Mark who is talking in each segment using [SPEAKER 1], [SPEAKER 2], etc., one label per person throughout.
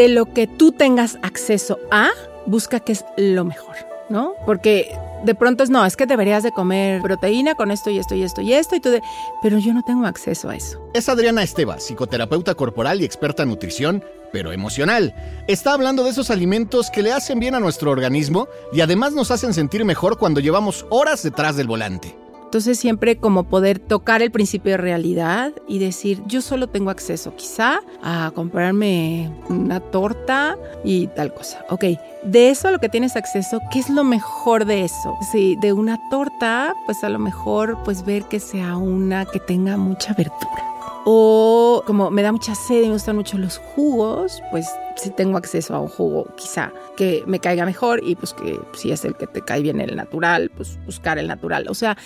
[SPEAKER 1] de lo que tú tengas acceso a, busca que es lo mejor, ¿no? Porque de pronto es, no, es que deberías de comer proteína con esto y esto y esto y esto y todo, pero yo no tengo acceso a eso.
[SPEAKER 2] Es Adriana Esteva, psicoterapeuta corporal y experta en nutrición, pero emocional. Está hablando de esos alimentos que le hacen bien a nuestro organismo y además nos hacen sentir mejor cuando llevamos horas detrás del volante.
[SPEAKER 1] Entonces siempre como poder tocar el principio de realidad y decir, yo solo tengo acceso quizá a comprarme una torta y tal cosa. Ok, de eso a lo que tienes acceso, ¿qué es lo mejor de eso? Si de una torta, pues a lo mejor pues ver que sea una que tenga mucha verdura. O como me da mucha sed y me gustan mucho los jugos, pues si tengo acceso a un jugo quizá que me caiga mejor y pues que si es el que te cae bien el natural, pues buscar el natural. O sea,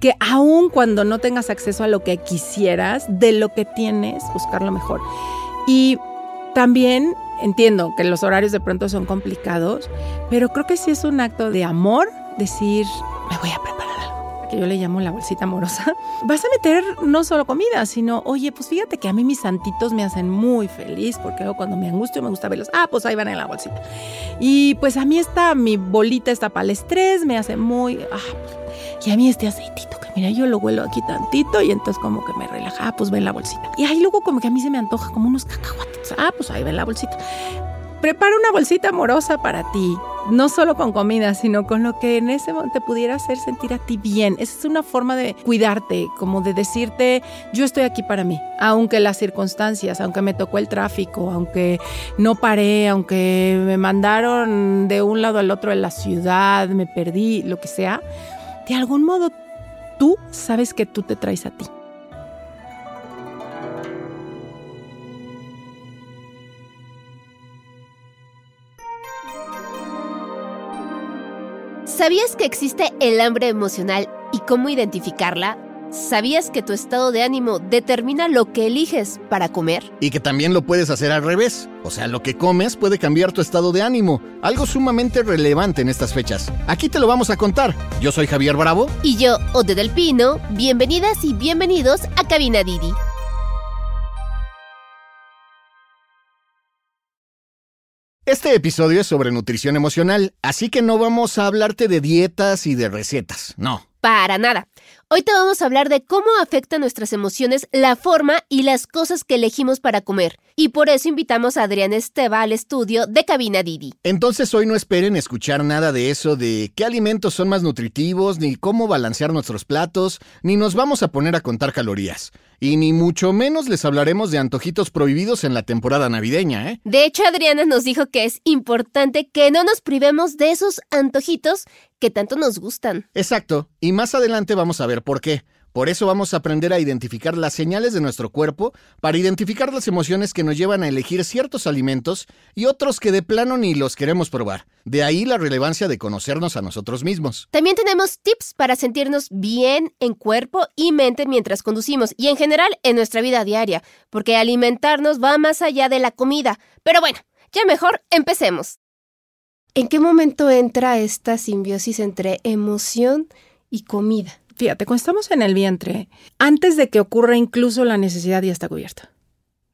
[SPEAKER 1] que aun cuando no tengas acceso a lo que quisieras, de lo que tienes, buscar lo mejor. Y también entiendo que los horarios de pronto son complicados, pero creo que sí es un acto de amor decir, me voy a preparar que yo le llamo la bolsita amorosa, vas a meter no solo comida, sino, oye, pues fíjate que a mí mis santitos me hacen muy feliz, porque cuando me angustio me gusta verlos, ah, pues ahí van en la bolsita. Y pues a mí esta, mi bolita está para el estrés, me hace muy, ah, pues, y a mí este aceitito, que mira, yo lo huelo aquí tantito y entonces como que me relaja, ah, pues ven la bolsita. Y ahí luego como que a mí se me antoja como unos cacahuates, ah, pues ahí ven la bolsita prepara una bolsita amorosa para ti, no solo con comida, sino con lo que en ese momento te pudiera hacer sentir a ti bien. Esa es una forma de cuidarte, como de decirte, yo estoy aquí para mí, aunque las circunstancias, aunque me tocó el tráfico, aunque no paré, aunque me mandaron de un lado al otro de la ciudad, me perdí, lo que sea, de algún modo tú sabes que tú te traes a ti.
[SPEAKER 3] ¿Sabías que existe el hambre emocional y cómo identificarla? ¿Sabías que tu estado de ánimo determina lo que eliges para comer?
[SPEAKER 2] Y que también lo puedes hacer al revés. O sea, lo que comes puede cambiar tu estado de ánimo. Algo sumamente relevante en estas fechas. Aquí te lo vamos a contar. Yo soy Javier Bravo.
[SPEAKER 3] Y yo, Ode del Pino. Bienvenidas y bienvenidos a Cabina Didi.
[SPEAKER 2] Este episodio es sobre nutrición emocional, así que no vamos a hablarte de dietas y de recetas, no.
[SPEAKER 3] Para nada. Hoy te vamos a hablar de cómo afecta nuestras emociones la forma y las cosas que elegimos para comer. Y por eso invitamos a Adrián Esteba al estudio de Cabina Didi.
[SPEAKER 2] Entonces hoy no esperen escuchar nada de eso de qué alimentos son más nutritivos, ni cómo balancear nuestros platos, ni nos vamos a poner a contar calorías. Y ni mucho menos les hablaremos de antojitos prohibidos en la temporada navideña, ¿eh?
[SPEAKER 3] De hecho, Adriana nos dijo que es importante que no nos privemos de esos antojitos que tanto nos gustan.
[SPEAKER 2] Exacto, y más adelante vamos a ver por qué. Por eso vamos a aprender a identificar las señales de nuestro cuerpo para identificar las emociones que nos llevan a elegir ciertos alimentos y otros que de plano ni los queremos probar. De ahí la relevancia de conocernos a nosotros mismos.
[SPEAKER 3] También tenemos tips para sentirnos bien en cuerpo y mente mientras conducimos y en general en nuestra vida diaria, porque alimentarnos va más allá de la comida. Pero bueno, ya mejor empecemos. ¿En qué momento entra esta simbiosis entre emoción y comida?
[SPEAKER 1] Fíjate, cuando estamos en el vientre, antes de que ocurra incluso la necesidad ya está cubierta.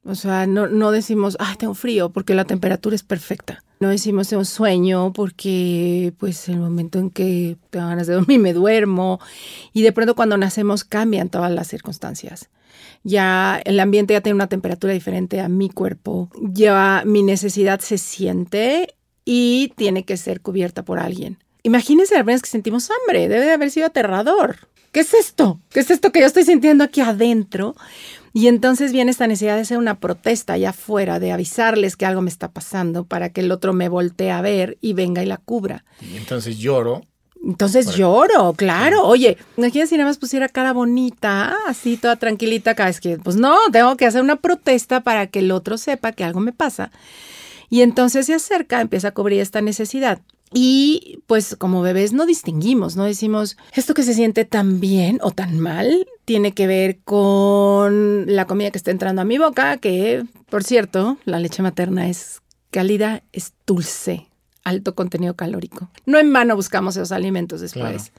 [SPEAKER 1] O sea, no, decimos, ay, tengo frío, porque la temperatura es perfecta. No decimos tengo sueño, porque pues el momento en que tengo ganas de dormir me duermo. Y de pronto cuando nacemos cambian todas las circunstancias. Ya el ambiente ya tiene una temperatura diferente a mi cuerpo. Ya mi necesidad se siente y tiene que ser cubierta por alguien. Imagínense las veces que sentimos hambre, debe de haber sido aterrador. ¿Qué es esto? ¿Qué es esto que yo estoy sintiendo aquí adentro? Y entonces viene esta necesidad de hacer una protesta allá afuera, de avisarles que algo me está pasando para que el otro me voltee a ver y venga y la cubra.
[SPEAKER 2] Y entonces lloro.
[SPEAKER 1] Entonces lloro, claro. Oye, imagínate si nada más pusiera cara bonita, así toda tranquilita cada vez que, pues no, tengo que hacer una protesta para que el otro sepa que algo me pasa. Y entonces se acerca, empieza a cubrir esta necesidad. Y pues como bebés no distinguimos, no decimos, esto que se siente tan bien o tan mal tiene que ver con la comida que está entrando a mi boca, que por cierto, la leche materna es cálida, es dulce, alto contenido calórico. No en vano buscamos esos alimentos después.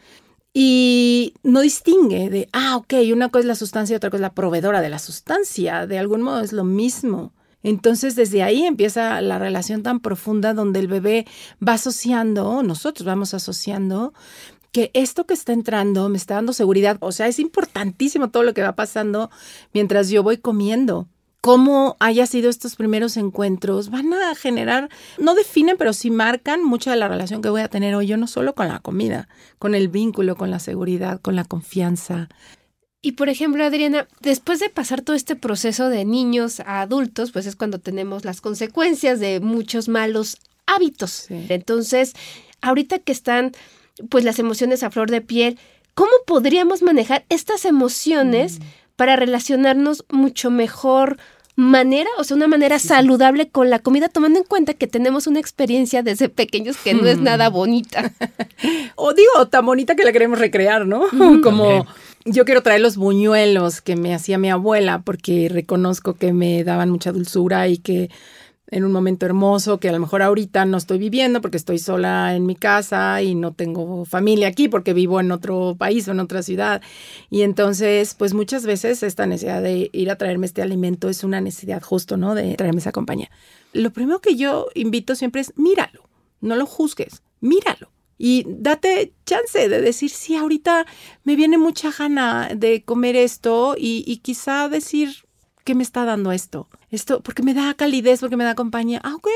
[SPEAKER 1] Y no distingue de, ah, ok, una cosa es la sustancia y otra cosa es la proveedora de la sustancia. De algún modo es lo mismo. Entonces desde ahí empieza la relación tan profunda donde el bebé va asociando, nosotros vamos asociando que esto que está entrando me está dando seguridad. O sea, es importantísimo todo lo que va pasando mientras yo voy comiendo. Cómo haya sido estos primeros encuentros van a generar, no definen, pero sí marcan mucha de la relación que voy a tener hoy, yo no solo con la comida, con el vínculo, con la seguridad, con la confianza.
[SPEAKER 3] Y por ejemplo, Adriana, después de pasar todo este proceso de niños a adultos, pues es cuando tenemos las consecuencias de muchos malos hábitos. Entonces, ahorita que están pues las emociones a flor de piel, ¿cómo podríamos manejar estas emociones mm. para relacionarnos mucho mejor manera, o sea, una manera saludable con la comida, tomando en cuenta que tenemos una experiencia desde pequeños que no es mm. nada bonita.
[SPEAKER 1] o digo, tan bonita que la queremos recrear, ¿no? Como yo quiero traer los buñuelos que me hacía mi abuela, porque reconozco que me daban mucha dulzura y que en un momento hermoso que a lo mejor ahorita no estoy viviendo porque estoy sola en mi casa y no tengo familia aquí porque vivo en otro país o en otra ciudad. Y entonces, pues muchas veces esta necesidad de ir a traerme este alimento es una necesidad justo, ¿no? De traerme esa compañía. Lo primero que yo invito siempre es míralo, no lo juzgues, míralo. Y date chance de decir, sí, ahorita me viene mucha gana de comer esto y, y quizá decir, ¿qué me está dando esto? Esto, porque me da calidez, porque me da compañía. Ah, ok,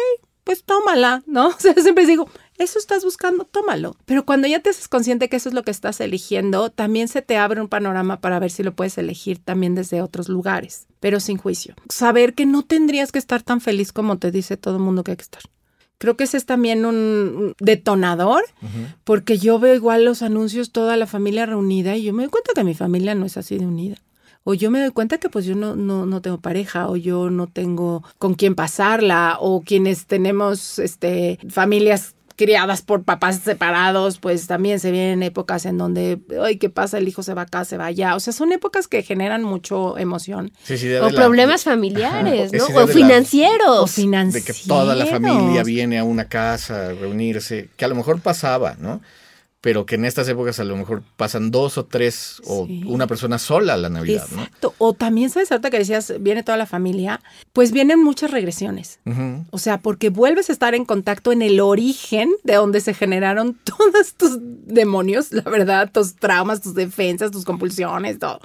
[SPEAKER 1] pues tómala, ¿no? O sea, siempre digo, eso estás buscando, tómalo. Pero cuando ya te haces consciente que eso es lo que estás eligiendo, también se te abre un panorama para ver si lo puedes elegir también desde otros lugares, pero sin juicio. Saber que no tendrías que estar tan feliz como te dice todo el mundo que hay que estar. Creo que ese es también un detonador, porque yo veo igual los anuncios, toda la familia reunida, y yo me doy cuenta que mi familia no es así de unida. O yo me doy cuenta que pues yo no, no, no tengo pareja o yo no tengo con quién pasarla o quienes tenemos este familias criadas por papás separados, pues también se vienen épocas en donde, ay, ¿qué pasa? El hijo se va acá, se va allá. O sea, son épocas que generan mucho emoción.
[SPEAKER 3] o problemas familiares, ¿no? O financieros.
[SPEAKER 4] o financieros. De que toda la familia viene a una casa a reunirse, que a lo mejor pasaba, ¿no? Pero que en estas épocas a lo mejor pasan dos o tres o una persona sola a la Navidad,
[SPEAKER 1] Exacto. O también, ¿sabes? Ahorita que decías, viene toda la familia, pues vienen muchas regresiones. O sea, porque vuelves a estar en contacto en el origen de donde se generaron todos tus demonios, la verdad, tus traumas, tus defensas, tus compulsiones, todo.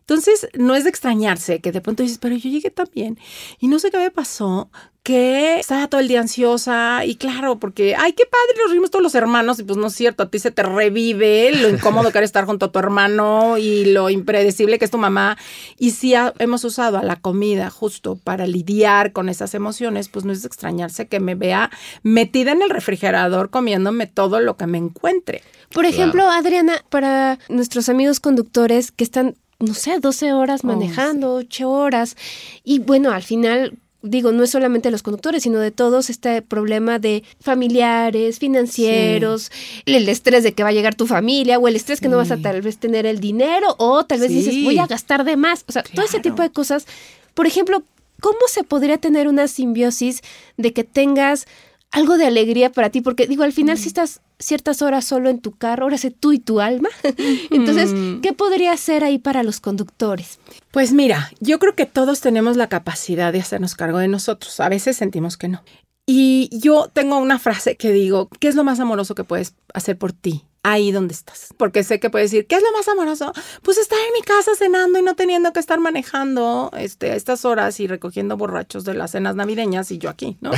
[SPEAKER 1] Entonces, no es de extrañarse que de pronto dices, pero yo llegué también y no sé qué me pasó, que estaba todo el día ansiosa y claro, porque, ay, qué padre, nos rimos todos los hermanos y pues no es cierto, a ti se te revive lo incómodo que era estar junto a tu hermano y lo impredecible que es tu mamá. Y si hemos usado a la comida justo para lidiar con esas emociones, pues no es de extrañarse que me vea metida en el refrigerador comiéndome todo lo que me encuentre.
[SPEAKER 3] Por ejemplo, Adriana, para nuestros amigos conductores que están no sé, 12 horas oh, manejando, 8 horas. Y bueno, al final, digo, no es solamente los conductores, sino de todos este problema de familiares, financieros, el estrés de que va a llegar tu familia o el estrés que no vas a tal vez tener el dinero o tal vez dices voy a gastar de más. O sea, todo ese tipo de cosas. Por ejemplo, ¿cómo se podría tener una simbiosis de que tengas algo de alegría para ti? Porque digo, al final si estás ciertas horas solo en tu carro, ahora sé tú y tu alma. Entonces, ¿qué podría ser ahí para los conductores?
[SPEAKER 1] Pues mira, yo creo que todos tenemos la capacidad de hacernos cargo de nosotros. A veces sentimos que no. Y yo tengo una frase que digo, ¿qué es lo más amoroso que puedes hacer por ti? Ahí donde estás. Porque sé que puedes decir, ¿qué es lo más amoroso? Pues estar en mi casa cenando y no teniendo que estar manejando este, estas horas y recogiendo borrachos de las cenas navideñas y yo aquí, ¿no?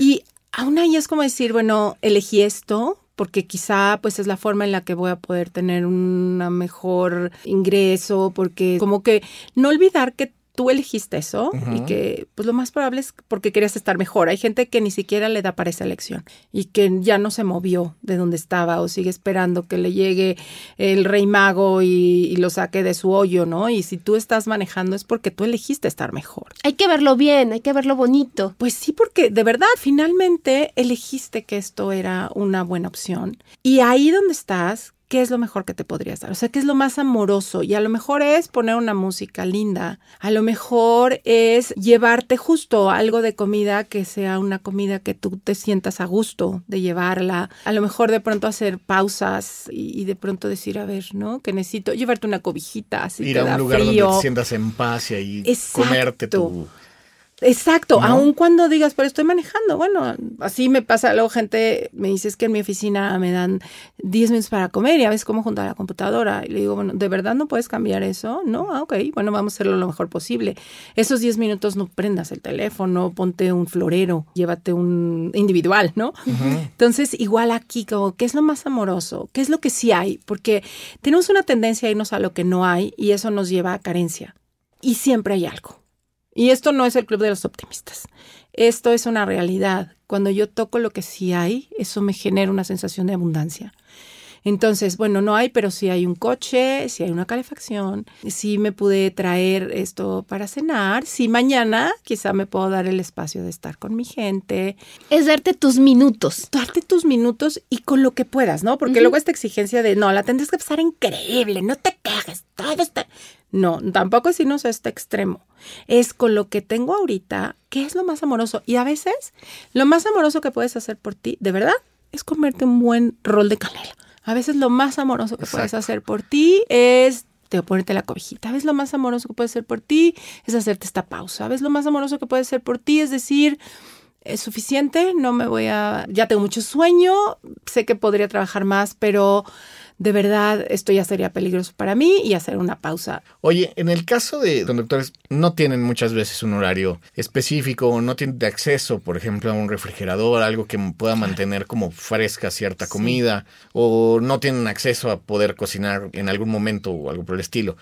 [SPEAKER 1] y aún ahí es como decir, bueno, elegí esto, porque quizá pues es la forma en la que voy a poder tener un mejor ingreso, porque como que no olvidar que tú elegiste eso y que pues lo más probable es porque querías estar mejor. Hay gente que ni siquiera le da para esa elección y que ya no se movió de donde estaba o sigue esperando que le llegue el rey mago y, lo saque de su hoyo, ¿no? Y si tú estás manejando es porque tú elegiste estar mejor.
[SPEAKER 3] Hay que verlo bien, hay que verlo bonito.
[SPEAKER 1] Pues sí, porque de verdad finalmente elegiste que esto era una buena opción. Y ahí donde estás, ¿qué es lo mejor que te podrías dar? O sea, ¿qué es lo más amoroso? Y a lo mejor es poner una música linda, a lo mejor es llevarte justo algo de comida que sea una comida que tú te sientas a gusto de llevarla, a lo mejor de pronto hacer pausas y, de pronto decir, a ver, ¿no? Que necesito llevarte una cobijita, así
[SPEAKER 4] Ir a un lugar donde te sientas en paz y ahí comerte tu
[SPEAKER 1] Exacto,
[SPEAKER 4] ¿No?
[SPEAKER 1] aun cuando digas, pero estoy manejando. Bueno, así me pasa. Luego gente me dice, es que en mi oficina me dan 10 minutos para comer y a veces como junto a la computadora. Y le digo, bueno, ¿de verdad no puedes cambiar eso? No, ah, ok, bueno, vamos a hacerlo lo mejor posible. Esos 10 minutos no prendas el teléfono, ponte un florero, llévate un individual, ¿no? Entonces, igual aquí, como, ¿qué es lo más amoroso? ¿Qué es lo que sí hay? Porque tenemos una tendencia a irnos a lo que no hay y eso nos lleva a carencia. Y siempre hay algo. Y esto no es el club de los optimistas. Esto es una realidad. Cuando yo toco lo que sí hay, eso me genera una sensación de abundancia. Entonces, bueno, no hay, pero sí hay un coche, sí hay una calefacción, sí me pude traer esto para cenar, sí mañana quizá me puedo dar el espacio de estar con mi gente,
[SPEAKER 3] Es darte tus minutos.
[SPEAKER 1] darte tus minutos y con lo que puedas, ¿no? Porque luego esta exigencia de, no, la tendrás que pasar increíble, no te quejes, todo está... No, tampoco es irnos a este extremo. Es con lo que tengo ahorita, ¿qué es lo más amoroso? Y a veces, lo más amoroso que puedes hacer por ti, de verdad, es comerte un buen rol de canela. A veces lo más amoroso que puedes hacer por ti es te ponerte la cobijita. A veces lo más amoroso que puede ser por ti es hacerte esta pausa. A veces lo más amoroso que puede ser por ti es decir, es suficiente, no me voy a, ya tengo mucho sueño, sé que podría trabajar más, pero de verdad esto ya sería peligroso para mí y hacer una pausa.
[SPEAKER 4] Oye, en el caso de conductores, no tienen muchas veces un horario específico o no tienen acceso, por ejemplo, a un refrigerador, algo que pueda mantener como fresca cierta
[SPEAKER 1] Sí.
[SPEAKER 4] comida, o no tienen acceso a poder cocinar en algún momento o algo por el estilo.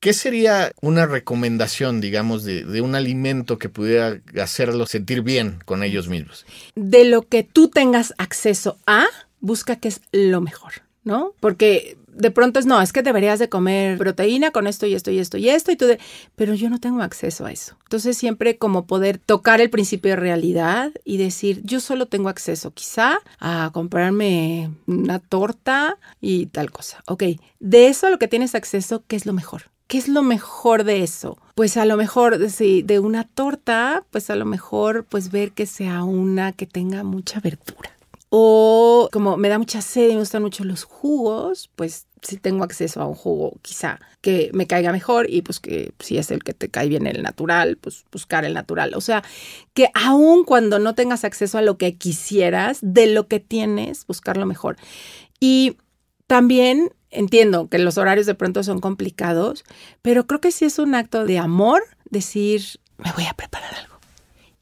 [SPEAKER 4] ¿Qué sería una recomendación, digamos, de, de un alimento que pudiera hacerlos sentir bien con ellos mismos?
[SPEAKER 1] De lo que tú tengas acceso a, busca que es lo mejor, ¿no? Porque de pronto es, no, es que deberías de comer proteína con esto y esto y esto y esto y tú de, pero yo no tengo acceso a eso. Entonces siempre como poder tocar el principio de realidad y decir, yo solo tengo acceso quizá a comprarme una torta y tal cosa. Ok, de eso a lo que tienes acceso, ¿qué es lo mejor? ¿Qué es lo mejor de eso? Pues a lo mejor, si de una torta, pues a lo mejor, pues ver que sea una que tenga mucha verdura. O como me da mucha sed y me gustan mucho los jugos, pues si tengo acceso a un jugo quizá que me caiga mejor y pues que si es el que te cae bien el natural, pues buscar el natural. O sea, que aun cuando no tengas acceso a lo que quisieras, de lo que tienes, buscar lo mejor. Y también entiendo que los horarios de pronto son complicados, pero creo que sí es un acto de amor decir, me voy a preparar algo.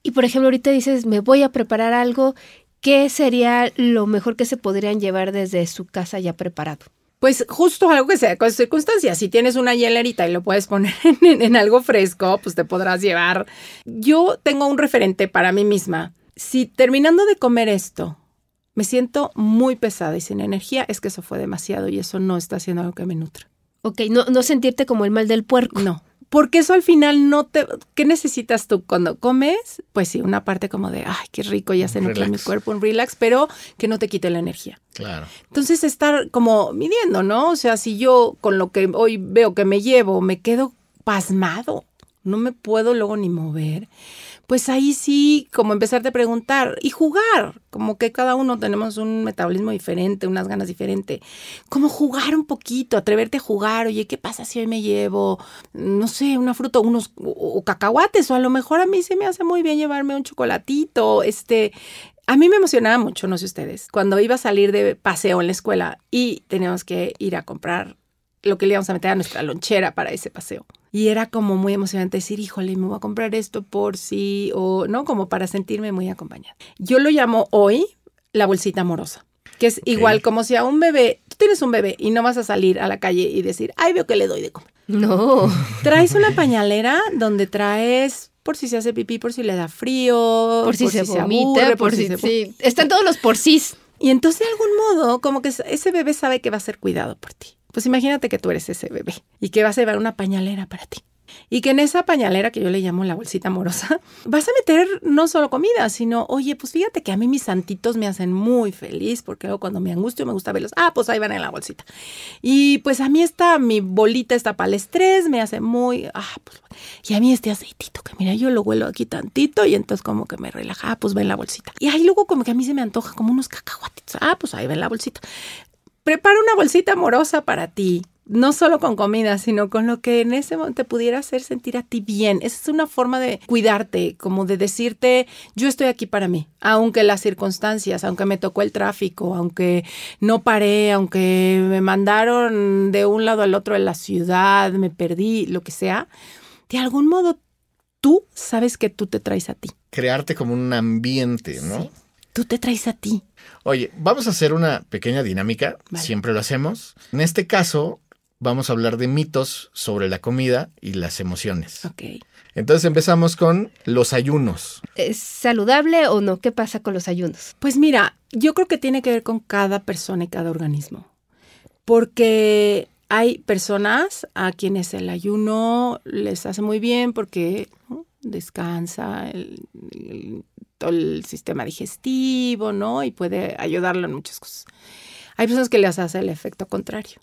[SPEAKER 3] Y por ejemplo, ahorita dices, me voy a preparar algo. ¿Qué sería lo mejor que se podrían llevar desde su casa ya preparado?
[SPEAKER 1] Pues justo algo que sea con circunstancias. Si tienes una hielerita y lo puedes poner en, en algo fresco, pues te podrás llevar. Yo tengo un referente para mí misma. Si terminando de comer esto me siento muy pesada y sin energía, es que eso fue demasiado y eso no está haciendo algo que me nutra.
[SPEAKER 3] Ok, no, no sentirte como el mal del puerco.
[SPEAKER 1] No. Porque eso al final no te... ¿Qué necesitas tú cuando comes? Pues sí, una parte como de, ay, qué rico, ya se nutre mi cuerpo, un relax, pero que no te quite la energía.
[SPEAKER 4] Claro.
[SPEAKER 1] Entonces estar como midiendo, ¿no? O sea, si yo con lo que hoy veo que me llevo me quedo pasmado, no me puedo luego ni mover, pues ahí sí como empezarte a preguntar y jugar, como que cada uno tenemos un metabolismo diferente, unas ganas diferentes, como jugar un poquito, atreverte a jugar, oye, ¿qué pasa si hoy me llevo, no sé, una fruta, unos o, o cacahuates, o a lo mejor a mí se me hace muy bien llevarme un chocolatito, este, a mí me emocionaba mucho, no sé ustedes, cuando iba a salir de paseo en la escuela y teníamos que ir a comprar lo que le íbamos a meter a nuestra lonchera para ese paseo. Y era como muy emocionante decir, híjole, me voy a comprar esto por si, o no, como para sentirme muy acompañada. Yo lo llamo hoy la bolsita amorosa, que es igual como si a un bebé, tú tienes un bebé y no vas a salir a la calle y decir, ay, veo que le doy de comer.
[SPEAKER 3] No.
[SPEAKER 1] Traes una pañalera donde traes por si se hace pipí, por si le da frío,
[SPEAKER 3] Por si se vomita,
[SPEAKER 1] aburre,
[SPEAKER 3] por si...
[SPEAKER 1] se
[SPEAKER 3] Sí, están todos los por sí.
[SPEAKER 1] y entonces, de algún modo, como que ese bebé sabe que va a ser cuidado por ti. Pues imagínate que tú eres ese bebé y que vas a llevar una pañalera para ti. Y que en esa pañalera, que yo le llamo la bolsita amorosa, vas a meter no solo comida, sino, oye, pues fíjate que a mí mis santitos me hacen muy feliz, porque luego cuando me angustio me gusta verlos. Ah, pues ahí van en la bolsita. Y pues a mí esta, mi bolita, esta para el estrés, me hace muy, ah, pues, y a mí este aceitito, que mira, yo lo huelo aquí tantito y entonces como que me relaja, ah, pues va en la bolsita. Y ahí luego como que a mí se me antoja como unos cacahuatitos. Ah, pues ahí va en la bolsita. Prepara una bolsita amorosa para ti no solo con comida, sino con lo que en ese momento te pudiera hacer sentir a ti bien. Esa es una forma de cuidarte, como de decirte, yo estoy aquí para mí, aunque las circunstancias, aunque me tocó el tráfico, aunque no paré, aunque me mandaron de un lado al otro de la ciudad, me perdí, lo que sea, de algún modo tú sabes que tú te traes a ti.
[SPEAKER 4] Crearte como un ambiente, ¿no?
[SPEAKER 1] Tú te traes a ti.
[SPEAKER 4] Oye, vamos a hacer una pequeña dinámica, siempre lo hacemos. En este caso, vamos a hablar de mitos sobre la comida y las emociones.
[SPEAKER 1] Ok.
[SPEAKER 4] Entonces empezamos con los ayunos.
[SPEAKER 3] ¿Es saludable o no? ¿Qué pasa con los ayunos?
[SPEAKER 1] Pues mira, yo creo que tiene que ver con cada persona y cada organismo. Porque hay personas a quienes el ayuno les hace muy bien porque descansa todo el sistema digestivo, ¿no? Y puede ayudarlo en muchas cosas. Hay personas que les hace el efecto contrario.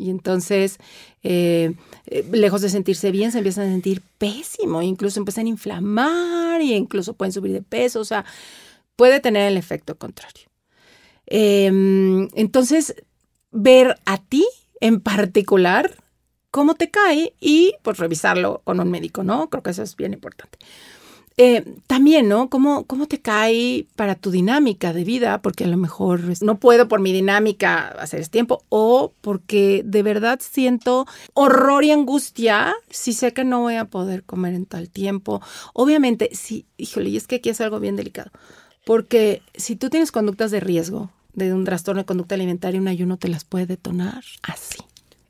[SPEAKER 1] Y entonces, eh, eh, lejos de sentirse bien, se empiezan a sentir pésimo, incluso empiezan a inflamar y incluso pueden subir de peso, o sea, puede tener el efecto contrario. Em, entonces, ver a ti en particular cómo te cae y pues revisarlo con un médico, ¿no? Creo que eso es bien importante. Eh, también, ¿no? ¿Cómo, ¿Cómo te cae para tu dinámica de vida? Porque a lo mejor no puedo por mi dinámica hacer este tiempo o porque de verdad siento horror y angustia si sé que no voy a poder comer en tal tiempo. Obviamente, sí, híjole, y es que aquí es algo bien delicado. Porque si tú tienes conductas de riesgo de un trastorno de conducta alimentaria, un ayuno te las puede detonar así.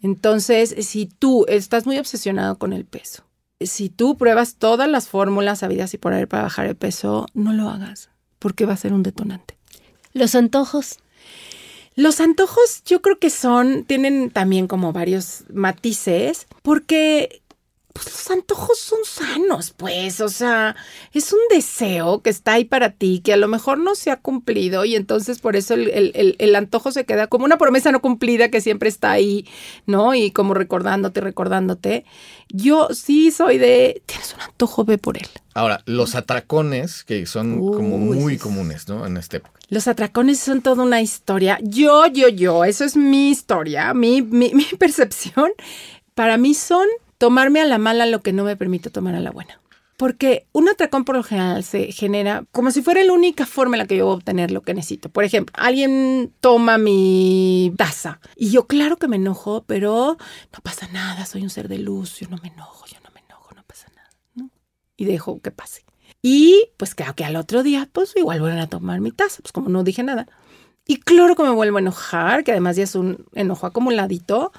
[SPEAKER 1] Entonces, si tú estás muy obsesionado con el peso, si tú pruebas todas las fórmulas habidas y por ahí para bajar el peso, no lo hagas, porque va a ser un detonante.
[SPEAKER 3] Los antojos.
[SPEAKER 1] Los antojos yo creo que son, tienen también como varios matices, porque pues los antojos son sanos, pues, o sea, es un deseo que está ahí para ti, que a lo mejor no se ha cumplido y entonces por eso el, antojo se queda como una promesa no cumplida que siempre está ahí, ¿no? Y como recordándote, recordándote. Yo sí soy de, tienes un antojo, ve por él.
[SPEAKER 4] Ahora, los atracones, que son como muy comunes, ¿no? En esta época.
[SPEAKER 1] Los atracones son toda una historia. Yo, yo, yo, eso es mi historia, mi, mi, mi percepción. Para mí son tomarme a la mala lo que no me permito tomar a la buena. Porque un atracón por lo general se genera como si fuera la única forma en la que yo voy a obtener lo que necesito. Por ejemplo, alguien toma mi taza y yo claro que me enojo, pero no pasa nada, soy un ser de luz, yo no me enojo, yo no me enojo, no pasa nada. Y dejo que pase. Y pues creo que al otro día, pues igual vuelven a tomar mi taza, pues como no dije nada. Y claro que me vuelvo a enojar, que además ya es un enojo acumuladito.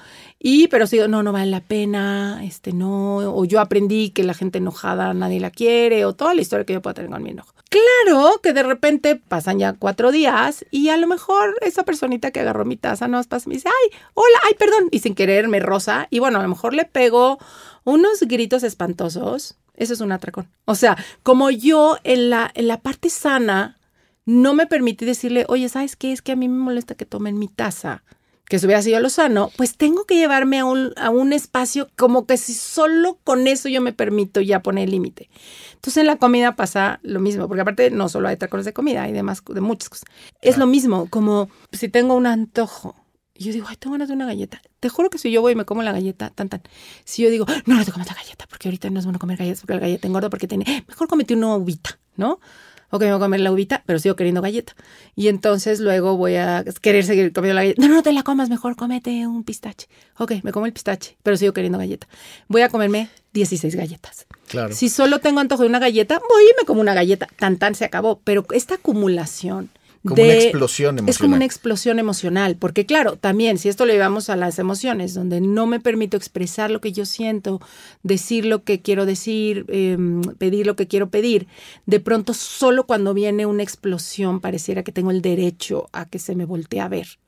[SPEAKER 1] Y, pero si no, no vale la pena, este, no, o yo aprendí que la gente enojada nadie la quiere, o toda la historia que yo pueda tener con mi enojo. Claro que de repente pasan ya cuatro días y a lo mejor esa personita que agarró mi taza nos pasa me dice, ay, hola, ay, perdón, y sin querer me rosa, y bueno, a lo mejor le pego unos gritos espantosos. Eso es un atracón. O sea, como yo en la, en la parte sana no me permití decirle, oye, ¿sabes qué? Es que a mí me molesta que tomen mi taza. Que si hubiera sido lo sano, pues tengo que llevarme a un, a un espacio como que si solo con eso yo me permito ya poner límite. Entonces en la comida pasa lo mismo, porque aparte no solo hay tacones de comida, hay demás, de muchas cosas. Es lo mismo, como si tengo un antojo y yo digo, ay, tengo ganas de una galleta. Te juro que si yo voy y me como la galleta, tan, tan. Si yo digo, no, no te comas la galleta, porque ahorita no es bueno comer galletas, porque la galleta engorda, porque tiene, mejor comete una uvita, ¿no? Ok, me voy a comer la uvita, pero sigo queriendo galleta. Y entonces luego voy a querer seguir comiendo la galleta. No, no te la comas, mejor cómete un pistache. Ok, me como el pistache, pero sigo queriendo galleta. Voy a comerme 16 galletas.
[SPEAKER 4] Claro.
[SPEAKER 1] Si solo tengo antojo de una galleta, voy y me como una galleta. Tan, tan, se acabó. Pero esta acumulación
[SPEAKER 4] como una explosión emocional.
[SPEAKER 1] Es como una explosión emocional, porque claro, también si esto lo llevamos a las emociones, donde no me permito expresar lo que yo siento, decir lo que quiero decir, em, pedir lo que quiero pedir, de pronto solo cuando viene una explosión pareciera que tengo el derecho a que se me voltee a ver.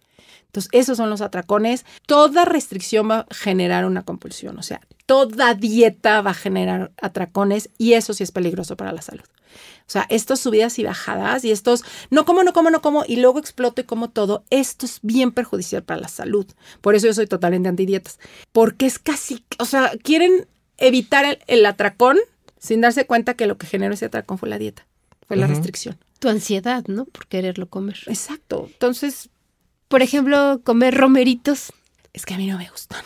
[SPEAKER 1] Entonces, esos son los atracones. Toda restricción va a generar una compulsión, o sea, toda dieta va a generar atracones y eso sí es peligroso para la salud. O sea, estos subidas y bajadas y estos no como, no como, no como y luego exploto y como todo, esto es bien perjudicial para la salud. Por eso yo soy totalmente antidietas. Porque es casi, o sea, quieren evitar el, atracón sin darse cuenta que lo que generó ese atracón fue la dieta, fue la restricción.
[SPEAKER 3] Tu ansiedad, ¿no? Por quererlo comer.
[SPEAKER 1] Exacto. Entonces,
[SPEAKER 3] por ejemplo, comer romeritos
[SPEAKER 1] Es que a mí no me gustan.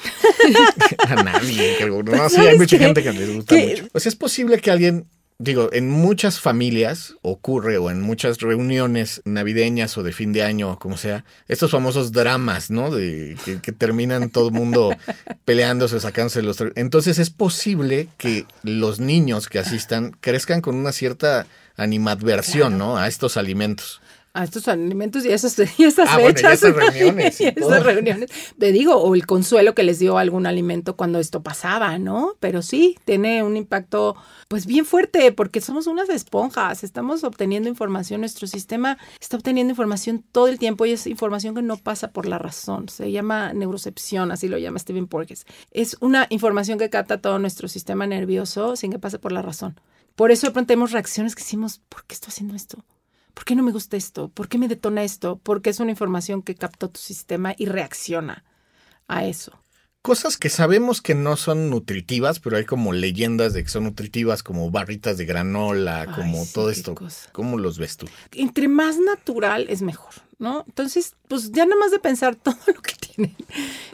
[SPEAKER 4] a nadie. Que, no, sí, hay mucha gente que les gusta mucho. Pues es posible que alguien digo, en muchas familias ocurre o en muchas reuniones navideñas o de fin de año o como sea, estos famosos dramas, ¿no? De que, terminan todo el mundo peleándose, sacándose los... Entonces es posible que los niños que asistan crezcan con una cierta animadversión, ¿no? A estos alimentos
[SPEAKER 1] a estos alimentos y esas, y esas ah, fechas.
[SPEAKER 4] esas reuniones.
[SPEAKER 1] y esas reuniones. Te digo, o el consuelo que les dio algún alimento cuando esto pasaba, ¿no? Pero sí, tiene un impacto pues bien fuerte porque somos unas esponjas, estamos obteniendo información, nuestro sistema está obteniendo información todo el tiempo y es información que no pasa por la razón, se llama neurocepción, así lo llama Stephen Porges. Es una información que capta todo nuestro sistema nervioso sin que pase por la razón. Por eso de pronto tenemos reacciones que decimos, ¿por qué estoy haciendo esto? ¿Por qué no me gusta esto? ¿Por qué me detona esto? Porque es una información que captó tu sistema y reacciona a eso.
[SPEAKER 4] Cosas que sabemos que no son nutritivas, pero hay como leyendas de que son nutritivas, como barritas de granola, como todo esto. ¿Cómo los ves tú?
[SPEAKER 1] Entre más natural es mejor, ¿no? Entonces, pues ya nada más de pensar todo lo que tienen,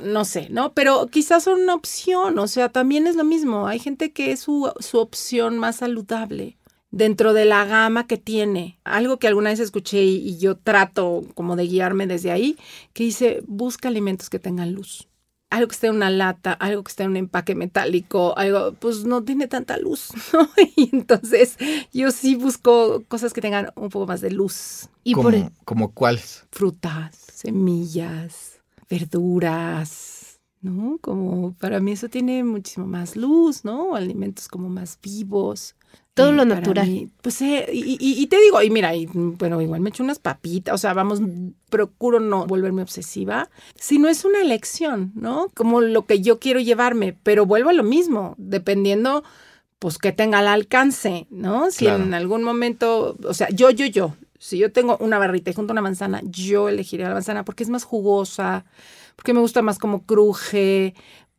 [SPEAKER 1] no sé, ¿no? Pero quizás son una opción, o sea, también es lo mismo. Hay gente que es su, su opción más saludable dentro de la gama que tiene. Algo que alguna vez escuché y, yo trato como de guiarme desde ahí, que dice, busca alimentos que tengan luz. Algo que esté en una lata, algo que esté en un empaque metálico, algo, pues no tiene tanta luz, ¿no? Y entonces yo sí busco cosas que tengan un poco más de luz.
[SPEAKER 4] Y por ¿Como cuáles?
[SPEAKER 1] Frutas, semillas, verduras, ¿no? Como para mí eso tiene muchísimo más luz, ¿no? Alimentos como más vivos.
[SPEAKER 3] Todo lo natural.
[SPEAKER 1] pues, eh, y, te digo, y mira, y, bueno, igual me echo unas papitas, o sea, vamos, procuro no volverme obsesiva, si no es una elección, ¿no? Como lo que yo quiero llevarme, pero vuelvo a lo mismo, dependiendo, pues, que tenga al alcance, ¿no? Si en algún momento, o sea, yo, yo, yo, si yo tengo una barrita y junto a una manzana, yo elegiría la manzana porque es más jugosa, porque me gusta más como cruje,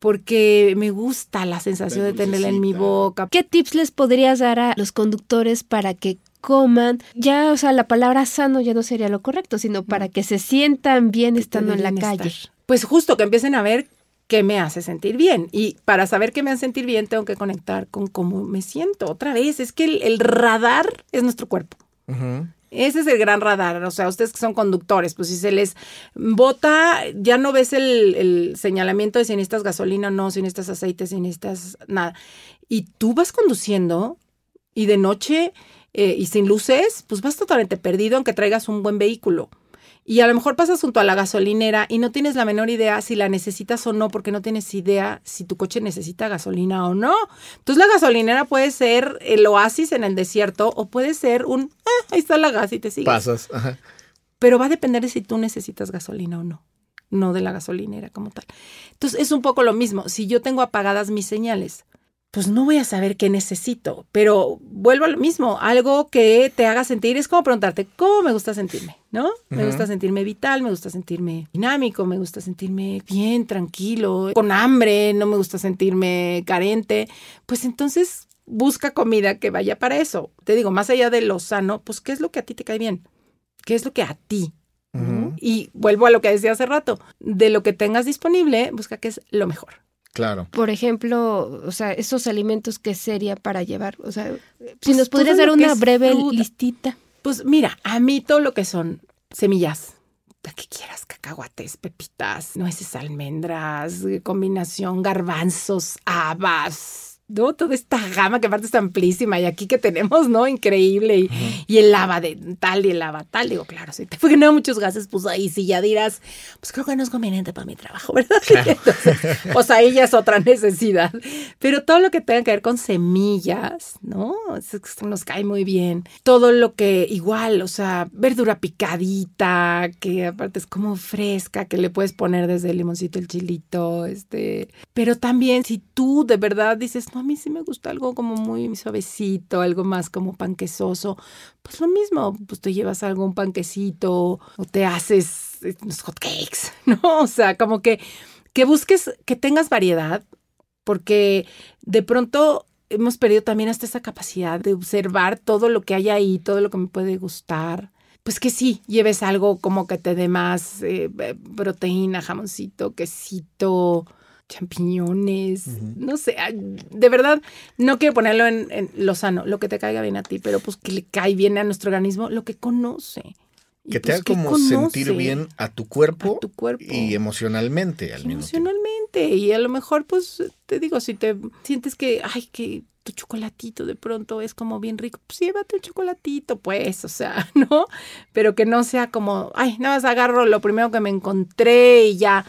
[SPEAKER 1] porque me gusta la sensación de tenerla en mi boca.
[SPEAKER 3] ¿Qué tips les podrías dar a los conductores para que coman? Ya, o sea, la palabra sano ya no sería lo correcto, sino para que se sientan bien estando en la calle.
[SPEAKER 1] Pues justo que empiecen a ver qué me hace sentir bien. Y para saber qué me hace sentir bien, tengo que conectar con cómo me siento. Otra vez, es que el, radar es nuestro cuerpo. Ese es el gran radar. O sea, ustedes que son conductores, pues si se les bota, ya no ves el, señalamiento de si necesitas gasolina o no, si necesitas aceite, si necesitas nada. Y tú vas conduciendo y de noche eh, y sin luces, pues vas totalmente perdido aunque traigas un buen vehículo y a lo mejor pasas junto a la gasolinera y no tienes la menor idea si la necesitas o no, porque no tienes idea si tu coche necesita gasolina o no. Entonces la gasolinera puede ser el oasis en el desierto o puede ser un, ah, ahí está la gas y te sigues.
[SPEAKER 4] Pasas, ajá.
[SPEAKER 1] Pero va a depender de si tú necesitas gasolina o no, no de la gasolinera como tal. Entonces es un poco lo mismo. Si yo tengo apagadas mis señales, pues no voy a saber qué necesito, pero vuelvo a lo mismo, algo que te haga sentir, es como preguntarte, ¿cómo me gusta sentirme? ¿No? Me gusta sentirme vital, me gusta sentirme dinámico, me gusta sentirme bien, tranquilo, con hambre, no me gusta sentirme carente, pues entonces busca comida que vaya para eso. Te digo, más allá de lo sano, pues ¿qué es lo que a ti te cae bien? ¿Qué es lo que a ti y vuelvo a lo que decía hace rato, de lo que tengas disponible, busca qué es lo mejor.
[SPEAKER 4] Claro.
[SPEAKER 3] Por ejemplo, o sea, esos alimentos que sería para llevar, o sea, si pues nos podrías dar una breve listita.
[SPEAKER 1] Pues mira, a mí todo lo que son semillas, la que quieras, cacahuates, pepitas, nueces, almendras, combinación, garbanzos, habas, ¿no? Toda esta gama que aparte es amplísima y aquí que tenemos, ¿no? Increíble. Y, el lava de tal y el lava tal. Digo, claro, si te no muchos gases, pues ahí sí ya dirás, pues creo que no es conveniente para mi trabajo, ¿verdad? Entonces, pues ahí ya es otra necesidad. Pero todo lo que tenga que ver con semillas, ¿no? nos cae muy bien. Todo lo que igual, o sea, verdura picadita, que aparte es como fresca, que le puedes poner desde el limoncito, el chilito, este. Pero también si tú de verdad dices, a mí sí me gusta algo como muy suavecito, algo más como panquesoso. Pues lo mismo, pues te llevas algo, un panquecito o te haces eh, unos hotcakes, ¿no? O sea, como que, que busques, que tengas variedad, porque de pronto hemos perdido también hasta esa capacidad de observar todo lo que hay ahí, todo lo que me puede gustar. pues que sí, lleves algo como que te dé más eh, proteína, jamoncito, quesito, champiñones, no sé, de verdad, no quiero ponerlo en, lo sano, lo que te caiga bien a ti, pero pues que le cae bien a nuestro organismo lo que conoce.
[SPEAKER 4] que te
[SPEAKER 1] pues,
[SPEAKER 4] haga como sentir bien a tu cuerpo,
[SPEAKER 1] tu cuerpo.
[SPEAKER 4] y emocionalmente al mismo
[SPEAKER 1] tiempo. Emocionalmente, y a lo mejor, pues, te digo, si te sientes que, ay, que tu chocolatito de pronto es como bien rico, pues llévate un chocolatito, pues, o sea, ¿no? Pero que no sea como, ay, nada más agarro lo primero que me encontré y ya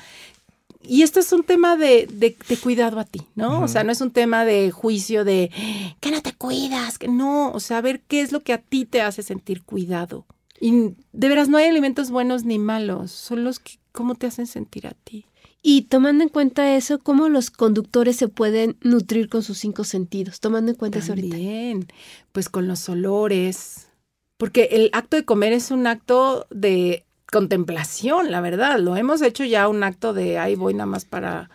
[SPEAKER 1] y esto es un tema de, de, cuidado a ti, ¿no? O sea, no es un tema de juicio de que no te cuidas, que no, o sea, ver qué es lo que a ti te hace sentir cuidado. Y de veras, no hay alimentos buenos ni malos, son los que, cómo te hacen sentir a ti.
[SPEAKER 3] Y tomando en cuenta eso, ¿cómo los conductores se pueden nutrir con sus cinco sentidos? Tomando en cuenta eso ahorita.
[SPEAKER 1] Bien, pues con los olores. Porque el acto de comer es un acto de contemplación, la verdad. Lo hemos hecho ya un acto de ahí voy nada más para,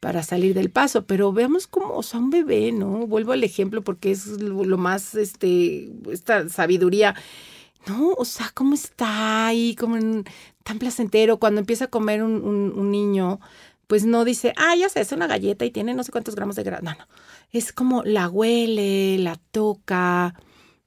[SPEAKER 1] para salir del paso, pero veamos cómo, o sea, un bebé, ¿no? Vuelvo al ejemplo porque es lo, más, este, esta sabiduría. No, o sea, cómo está ahí, como tan placentero. Cuando empieza a comer un, un, niño, pues no dice, ah, ya sé, es una galleta y tiene no sé cuántos gramos de grasa. No, no. Es como la huele, la toca,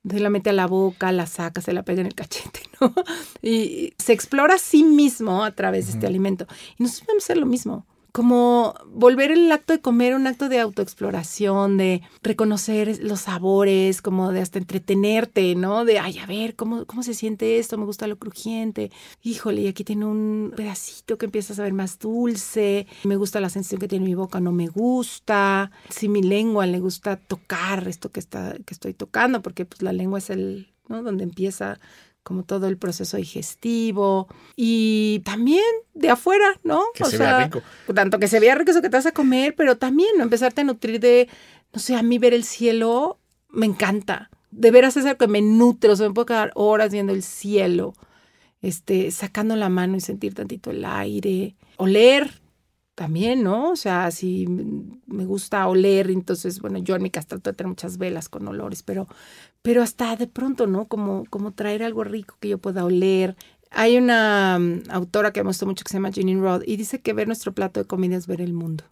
[SPEAKER 1] se la mete a la boca, la saca, se la pega en el cachete, ¿no? Y se explora a sí mismo a través de este alimento. Y nosotros podemos hacer lo mismo como volver el acto de comer un acto de autoexploración, de reconocer los sabores, como de hasta entretenerte, ¿no? De, ay, a ver, ¿cómo, cómo se siente esto? Me gusta lo crujiente. Híjole, y aquí tiene un pedacito que empieza a saber más dulce. Me gusta la sensación que tiene mi boca, no me gusta. Si mi lengua le gusta tocar esto que, está, que estoy tocando, porque pues la lengua es el, ¿no? Donde empieza como todo el proceso digestivo y también de afuera, ¿no?
[SPEAKER 4] Que se vea rico.
[SPEAKER 1] Tanto que se vea rico eso que te vas a comer, pero también ¿no? empezarte a nutrir de, no sé, a mí ver el cielo me encanta. De veras es algo que me nutre, o sea, me puedo quedar horas viendo el cielo, este, sacando la mano y sentir tantito el aire, oler, también, ¿no? O sea, si me gusta oler, entonces, bueno, yo en mi casa trato de tener muchas velas con olores, pero, pero hasta de pronto, ¿no? Como, como traer algo rico que yo pueda oler. Hay una mm, autora que me gustó mucho que se llama Jeanine Roth y dice que ver nuestro plato de comida es ver el mundo.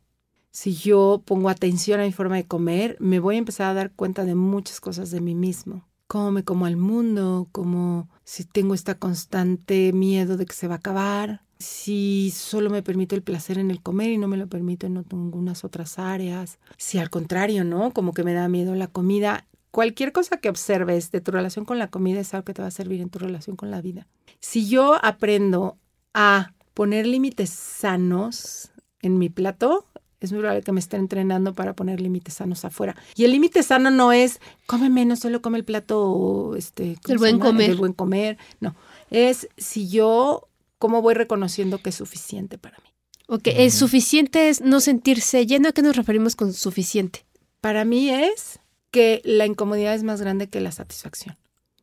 [SPEAKER 1] Si yo pongo atención a mi forma de comer, me voy a empezar a dar cuenta de muchas cosas de mí mismo. Cómo me como al mundo, como si tengo esta constante miedo de que se va a acabar, si solo me permito el placer en el comer y no me lo permito en algunas otras áreas, si al contrario, ¿no? Como que me da miedo la comida. Cualquier cosa que observes de tu relación con la comida es algo que te va a servir en tu relación con la vida. Si yo aprendo a poner límites sanos en mi plato, es muy probable que me esté entrenando para poner límites sanos afuera. Y el límite sano no es come menos, solo come el plato este,
[SPEAKER 3] el buen comer.
[SPEAKER 1] El buen comer. No, es si yo cómo voy reconociendo que es suficiente para mí.
[SPEAKER 3] Ok, ¿es suficiente es no sentirse lleno? ¿A qué nos referimos con suficiente?
[SPEAKER 1] Para mí es que la incomodidad es más grande que la satisfacción.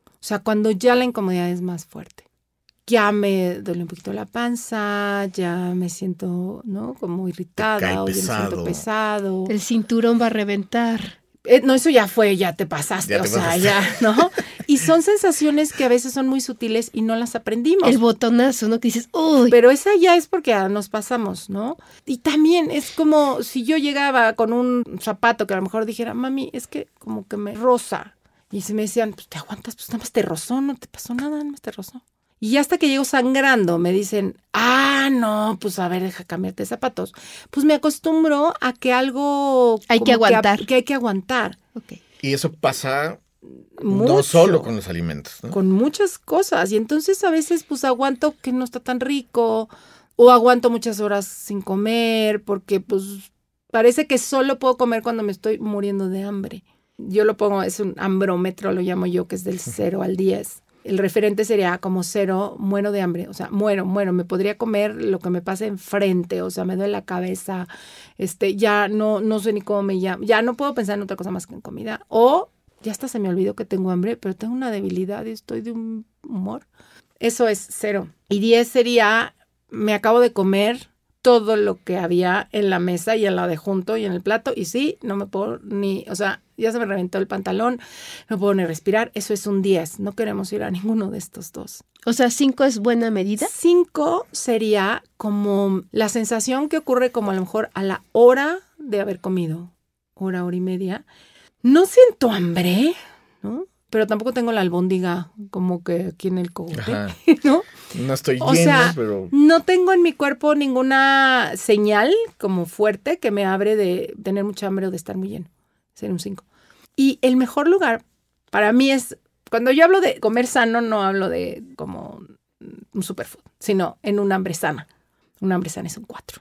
[SPEAKER 1] O sea, cuando ya la incomodidad es más fuerte. Ya me duele un poquito la panza, ya me siento, ¿no? Como irritada o ya me siento pesado.
[SPEAKER 3] El cinturón va a reventar.
[SPEAKER 1] Eh, no, eso ya fue, ya te pasaste, o sea, ya, ¿no? Y son sensaciones que a veces son muy sutiles y no las aprendimos.
[SPEAKER 3] El botonazo, ¿no? Que dices, uy.
[SPEAKER 1] Pero esa ya es porque nos pasamos, ¿no? Y también es como si yo llegaba con un zapato que a lo mejor dijera, mami, es que como que me rosa. Y si me decían, pues te aguantas, pues nada más te rozó, no te pasó nada, nada más te rozó. Y hasta que llego sangrando, me dicen, ah, no, pues a ver, deja cambiarte de zapatos. Pues me acostumbro a que algo...
[SPEAKER 3] Hay que aguantar.
[SPEAKER 1] Que, hay que aguantar.
[SPEAKER 3] Okay.
[SPEAKER 4] Y eso pasa no solo con los alimentos. ¿no?
[SPEAKER 1] Con muchas cosas. Y entonces a veces pues aguanto que no está tan rico o aguanto muchas horas sin comer porque pues parece que solo puedo comer cuando me estoy muriendo de hambre. Yo lo pongo, es un ambrómetro, lo llamo yo, que es del 0 al 10 el referente sería como cero, muero de hambre, o sea, muero, muero, me podría comer lo que me pase enfrente, o sea, me duele la cabeza, este, ya no, no sé ni cómo me llamo, ya no puedo pensar en otra cosa más que en comida, o ya hasta se me olvidó que tengo hambre, pero tengo una debilidad y estoy de un humor. Eso es cero. Y diez sería, me acabo de comer todo lo que había en la mesa y en la de junto y en el plato. Y sí, no me puedo ni, o sea, ya se me reventó el pantalón, no puedo ni respirar. Eso es un 10. No queremos ir a ninguno de estos dos.
[SPEAKER 3] O sea, 5 es buena medida.
[SPEAKER 1] 5 sería como la sensación que ocurre como a lo mejor a la hora de haber comido, hora, hora y media. No siento hambre, ¿no? Pero tampoco tengo la albóndiga como que aquí en el cogote. ¿no?
[SPEAKER 4] No estoy
[SPEAKER 1] O
[SPEAKER 4] lleno,
[SPEAKER 1] sea,
[SPEAKER 4] pero.
[SPEAKER 1] no tengo en mi cuerpo ninguna señal como fuerte que me abre de tener mucha hambre o de estar muy lleno. Sería un 5. Y el mejor lugar para mí es, cuando yo hablo de comer sano, no hablo de como un superfood, sino en un hambre sana. Un hambre sana es un 4.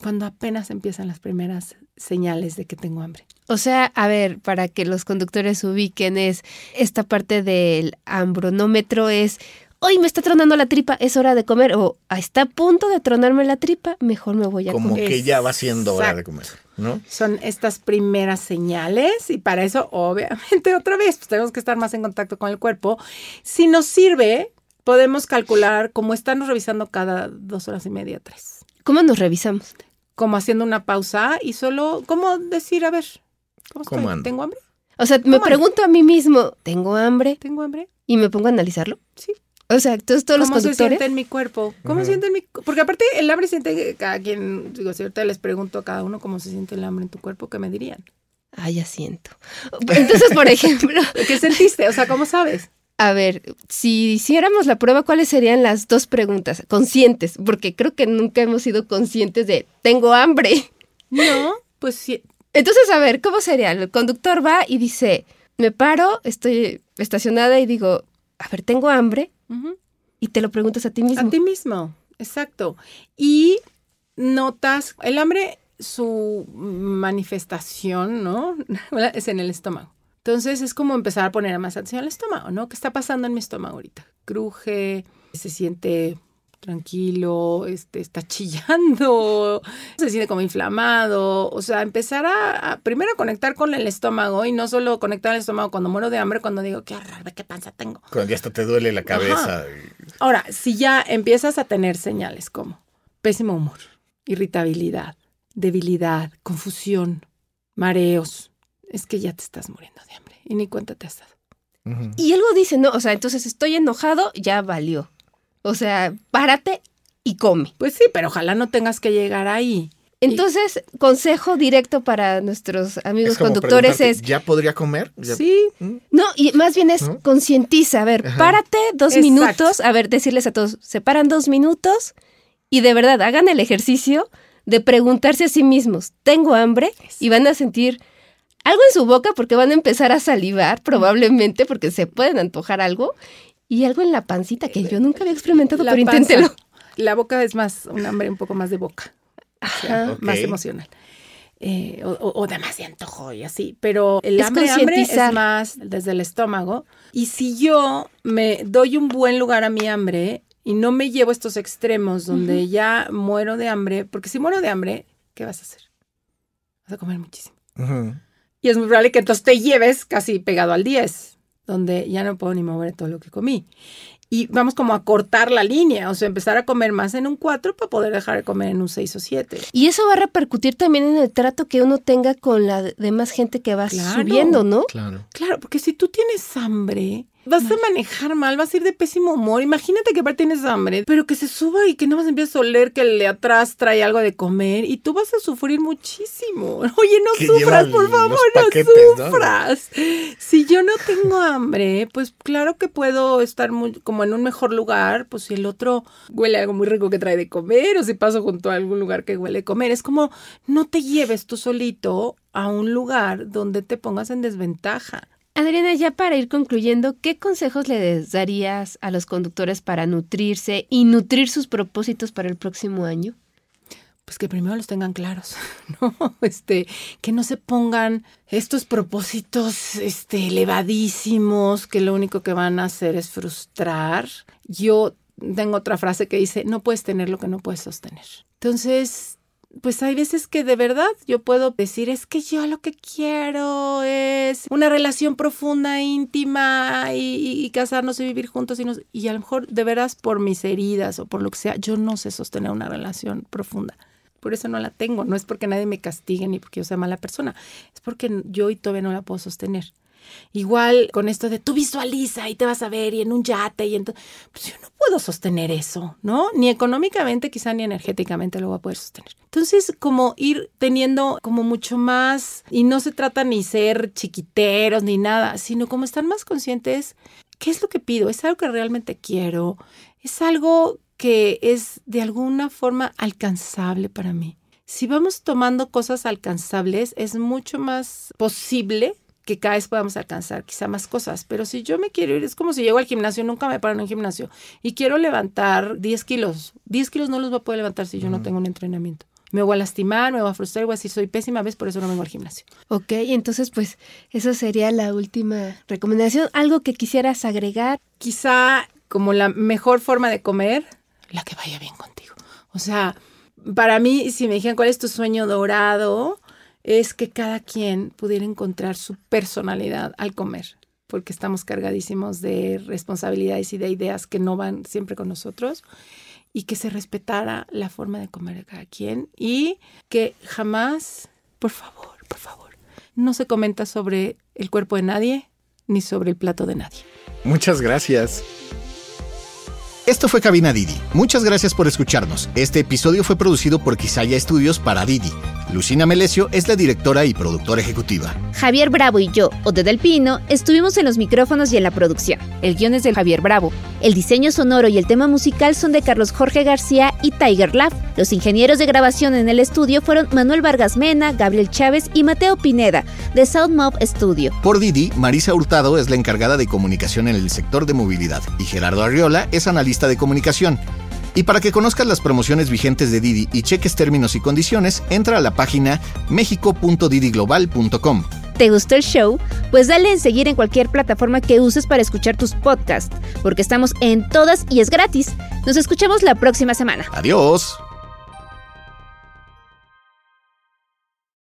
[SPEAKER 1] Cuando apenas empiezan las primeras señales de que tengo hambre.
[SPEAKER 3] O sea, a ver, para que los conductores ubiquen, es esta parte del ambronómetro es, hoy me está tronando la tripa, es hora de comer, o "Ah, está a punto de tronarme la tripa, mejor me voy a
[SPEAKER 4] Como
[SPEAKER 3] comer.
[SPEAKER 4] que ya va siendo hora de comer, ¿no?
[SPEAKER 1] Son estas primeras señales y para eso, obviamente, otra vez, pues tenemos que estar más en contacto con el cuerpo. Si nos sirve, podemos calcular cómo estarnos revisando cada dos horas y media, tres.
[SPEAKER 3] ¿Cómo nos revisamos?
[SPEAKER 1] Como haciendo una pausa y solo, ¿cómo decir, a ver, ¿cómo,
[SPEAKER 4] ¿Cómo
[SPEAKER 1] estoy? ¿Tengo hambre?
[SPEAKER 3] O sea, me pregunto a mí mismo, ¿tengo hambre?
[SPEAKER 1] ¿Tengo hambre?
[SPEAKER 3] Y me pongo a analizarlo.
[SPEAKER 1] Sí.
[SPEAKER 3] O sea, entonces todos los
[SPEAKER 1] ¿Cómo se
[SPEAKER 3] conductores...
[SPEAKER 1] siente en mi cuerpo? ¿Cómo
[SPEAKER 4] Ujú.
[SPEAKER 1] siente en mi Porque aparte el hambre siente cada quien, digo, si ahorita les pregunto a cada uno cómo se siente el hambre en tu cuerpo, ¿qué me dirían?
[SPEAKER 3] Ah, ya siento. Entonces, por ejemplo,
[SPEAKER 1] ¿Qué sentiste? O sea, ¿cómo sabes?
[SPEAKER 3] a ver, si hiciéramos la prueba, ¿cuáles serían las dos preguntas? Conscientes, porque creo que nunca hemos sido conscientes de tengo hambre.
[SPEAKER 1] No, pues sí.
[SPEAKER 3] Entonces, a ver, ¿cómo sería? El conductor va y dice, me paro, estoy estacionada y digo, a ver, tengo hambre, y te lo preguntas a ti mismo.
[SPEAKER 1] A ti mismo, exacto. Y notas, el hambre, su manifestación, ¿no? es en el estómago. Entonces es como empezar a poner más atención al estómago, ¿no? ¿Qué está pasando en mi estómago ahorita? Cruje, se siente tranquilo, este, está chillando, se siente como inflamado, o sea, empezar a, a primero a conectar con el estómago y no solo conectar el estómago cuando muero de hambre, cuando digo, qué horror, ve qué panza tengo.
[SPEAKER 4] Cuando ya hasta te duele la cabeza.
[SPEAKER 1] Ahora, si ya empiezas a tener señales como pésimo humor, irritabilidad, debilidad, confusión, mareos, es que ya te estás muriendo de hambre y ni cuenta te has dado.
[SPEAKER 4] Ujú.
[SPEAKER 3] Y algo dice, no, o sea, entonces estoy enojado, ya valió. O sea, párate y come.
[SPEAKER 1] Pues sí, pero ojalá no tengas que llegar ahí.
[SPEAKER 3] Entonces, consejo directo para nuestros amigos
[SPEAKER 4] Es como
[SPEAKER 3] conductores es,
[SPEAKER 4] ¿Ya podría comer? ¿Ya-
[SPEAKER 1] Sí,
[SPEAKER 4] ¿Mm?
[SPEAKER 3] no, y más bien es
[SPEAKER 4] ¿No?
[SPEAKER 3] concientiza, a ver,
[SPEAKER 4] Ajá.
[SPEAKER 3] párate dos
[SPEAKER 1] Exacto.
[SPEAKER 3] minutos, a ver, decirles a todos, se paran dos minutos y de verdad hagan el ejercicio de preguntarse a sí mismos, ¿tengo hambre? Y van a sentir algo en su boca porque van a empezar a salivar probablemente porque se pueden antojar algo y algo en la pancita que yo nunca había experimentado,
[SPEAKER 1] la
[SPEAKER 3] pero
[SPEAKER 1] panza.
[SPEAKER 3] inténtelo.
[SPEAKER 1] La boca es más un hambre un poco más de boca, o sea, más emocional. Eh, o, o, de más de antojo y así, pero el
[SPEAKER 3] Es
[SPEAKER 1] hambre, hambre es más desde el estómago. Y si yo me doy un buen lugar a mi hambre y no me llevo a estos extremos donde ya muero de hambre, porque si muero de hambre, ¿qué vas a hacer? Vas a comer muchísimo. Y es muy probable que entonces te lleves casi pegado al 10, donde ya no puedo ni mover todo lo que comí. Y vamos como a cortar la línea, o sea, empezar a comer más en un 4 para poder dejar de comer en un 6 o 7.
[SPEAKER 3] Y eso va a repercutir también en el trato que uno tenga con la demás gente que va
[SPEAKER 1] Claro.
[SPEAKER 3] subiendo, ¿no?
[SPEAKER 4] Claro.
[SPEAKER 1] Claro, porque si tú tienes hambre, vas a manejar mal, vas a ir de pésimo humor. Imagínate que aparte tienes hambre, pero que se suba y que nada más empiezas a oler que el de atrás trae algo de comer y tú vas a sufrir muchísimo. Oye, no
[SPEAKER 4] Que
[SPEAKER 1] sufras, por favor,
[SPEAKER 4] paquetes,
[SPEAKER 1] no
[SPEAKER 4] ¿no?
[SPEAKER 1] sufras. Si yo no tengo hambre, pues claro que puedo estar muy, como en un mejor lugar, pues si el otro huele a algo muy rico que trae de comer o si paso junto a algún lugar que huele a comer. Es como no te lleves tú solito a un lugar donde te pongas en desventaja.
[SPEAKER 3] Adriana, ya para ir concluyendo, ¿qué consejos le darías a los conductores para nutrirse y nutrir sus propósitos para el próximo año?
[SPEAKER 1] pues que primero los tengan claros, ¿no? Este, que no se pongan estos propósitos este, elevadísimos que lo único que van a hacer es frustrar. Yo tengo otra frase que dice, no puedes tener lo que no puedes sostener. Entonces, pues hay veces que de verdad yo puedo decir, es que yo lo que quiero es una relación profunda, íntima y, casarnos y vivir juntos y, y a lo mejor de veras por mis heridas o por lo que sea, yo no sé sostener una relación profunda. Por eso no la tengo, no es porque nadie me castigue ni porque yo sea mala persona, es porque yo y todavía no la puedo sostener. Igual con esto de tú visualiza y te vas a ver y en un yate y entonces, pues yo no puedo sostener eso, ¿no? Ni económicamente, quizá ni energéticamente lo voy a poder sostener. Entonces, como ir teniendo como mucho más, y no se trata ni ser chiquiteros ni nada, sino como estar más conscientes, ¿qué es lo que pido? ¿Es algo que realmente quiero? ¿Es algo que es de alguna forma alcanzable para mí? Si vamos tomando cosas alcanzables, es mucho más posible que cada vez podamos alcanzar quizá más cosas. Pero si yo me quiero ir, es como si llego al gimnasio, nunca me paro en un gimnasio y quiero levantar 10 kilos. 10 kilos no los voy a poder levantar si yo no tengo un entrenamiento. Me voy a lastimar, me voy a frustrar, voy a decir soy pésima, vez por eso no vengo al gimnasio.
[SPEAKER 5] Ok, entonces pues eso sería la última recomendación. ¿Algo que quisieras agregar?
[SPEAKER 1] Quizá como la mejor forma de comer, la que vaya bien contigo. O sea, para mí, si me dijeran cuál es tu sueño dorado, es que cada quien pudiera encontrar su personalidad al comer, porque estamos cargadísimos de responsabilidades y de ideas que no van siempre con nosotros, y que se respetara la forma de comer de cada quien y que jamás, por favor, por favor, no se comenta sobre el cuerpo de nadie ni sobre el plato de nadie.
[SPEAKER 2] Muchas gracias. Esto fue Cabina Didi. Muchas gracias por escucharnos. Este episodio fue producido por Quisaya Estudios para Didi. Lucina Melesio es la directora y productora ejecutiva.
[SPEAKER 5] Javier Bravo y yo, Ode del Pino, estuvimos en los micrófonos y en la producción. El guion es de Javier Bravo. El diseño sonoro y el tema musical son de Carlos Jorge García y Tiger Love. Los ingenieros de grabación en el estudio fueron Manuel Vargas Mena, Gabriel Chávez y Mateo Pineda, de Soundmob Studio.
[SPEAKER 2] Por Didi, Marisa Hurtado es la encargada de comunicación en el sector de movilidad y Gerardo Arriola es analista de comunicación. Y para que conozcas las promociones vigentes de Didi y cheques términos y condiciones, entra a la página mexico.didiglobal.com.
[SPEAKER 5] ¿Te gustó el show? Pues dale en seguir en cualquier plataforma que uses para escuchar tus podcasts, porque estamos en todas y es gratis. Nos escuchamos la próxima semana.
[SPEAKER 2] Adiós.